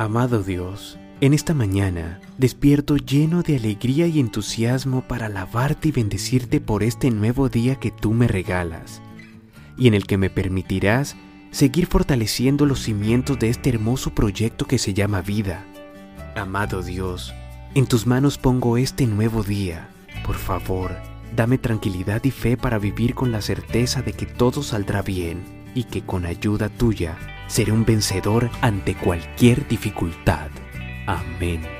Amado Dios, en esta mañana despierto lleno de alegría y entusiasmo para alabarte y bendecirte por este nuevo día que tú me regalas y en el que me permitirás seguir fortaleciendo los cimientos de este hermoso proyecto que se llama vida. Amado Dios, en tus manos pongo este nuevo día. Por favor, dame tranquilidad y fe para vivir con la certeza de que todo saldrá bien y que con ayuda tuya seré un vencedor ante cualquier dificultad. Amén.